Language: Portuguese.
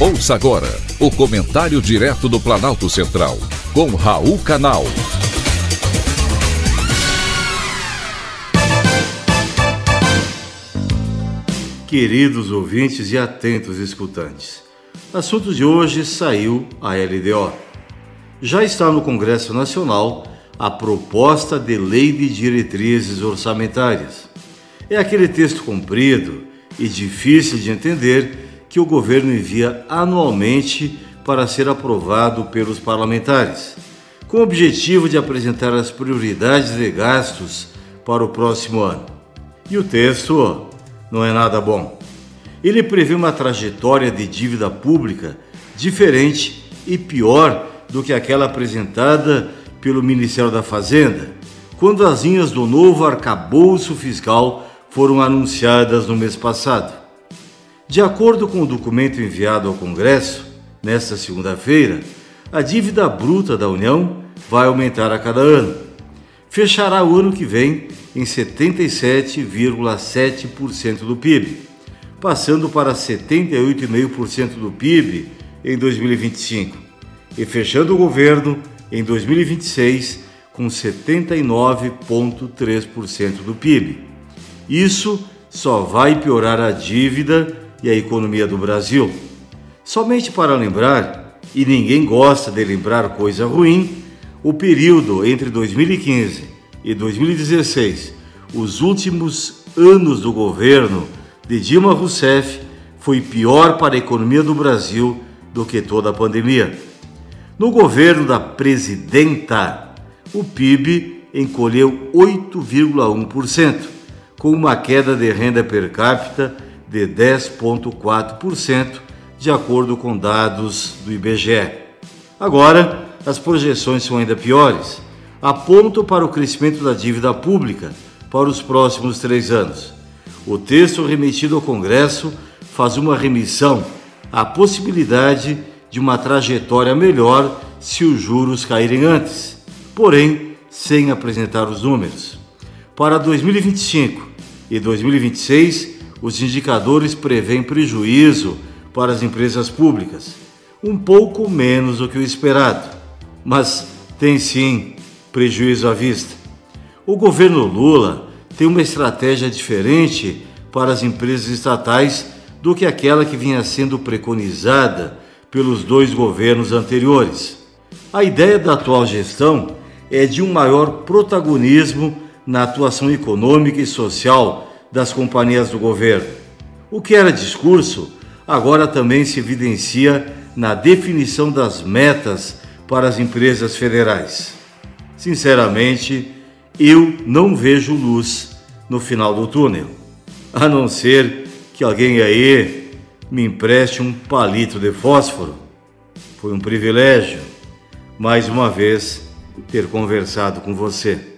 Ouça agora o comentário direto do Planalto Central, com Raul Canal. Queridos ouvintes e atentos escutantes, assunto de hoje saiu a LDO. Já está no Congresso Nacional a proposta de Lei de Diretrizes Orçamentárias. É aquele texto comprido e difícil de entender que o governo envia anualmente para ser aprovado pelos parlamentares, com o objetivo de apresentar as prioridades de gastos para o próximo ano. E o texto não é nada bom. Ele prevê uma trajetória de dívida pública diferente e pior do que aquela apresentada pelo Ministério da Fazenda, quando as linhas do novo arcabouço fiscal foram anunciadas no mês passado. De acordo com o documento enviado ao Congresso, nesta segunda-feira, a dívida bruta da União vai aumentar a cada ano. Fechará o ano que vem em 77,7% do PIB, passando para 78,5% do PIB em 2025 e fechando o governo em 2026 com 79,3% do PIB. Isso só vai piorar a dívida e a economia do Brasil. Somente para lembrar, e ninguém gosta de lembrar coisa ruim, o período entre 2015 e 2016, os últimos anos do governo de Dilma Rousseff, foi pior para a economia do Brasil do que toda a pandemia. No governo da presidenta, o PIB encolheu 8,1%, com uma queda de renda per capita de 10,4%, de acordo com dados do IBGE. Agora, as projeções são ainda piores. Apontam para o crescimento da dívida pública para os próximos três anos. O texto remetido ao Congresso faz uma remissão à possibilidade de uma trajetória melhor se os juros caírem antes, porém sem apresentar os números. Para 2025 e 2026, os indicadores prevêem prejuízo para as empresas públicas, um pouco menos do que o esperado, mas tem sim prejuízo à vista. O governo Lula tem uma estratégia diferente para as empresas estatais do que aquela que vinha sendo preconizada pelos dois governos anteriores. A ideia da atual gestão é de um maior protagonismo na atuação econômica e social das companhias do governo. O que era discurso agora também se evidencia na definição das metas para as empresas federais. Sinceramente, eu não vejo luz no final do túnel, a não ser que alguém aí me empreste um palito de fósforo. Foi um privilégio, mais uma vez, ter conversado com você.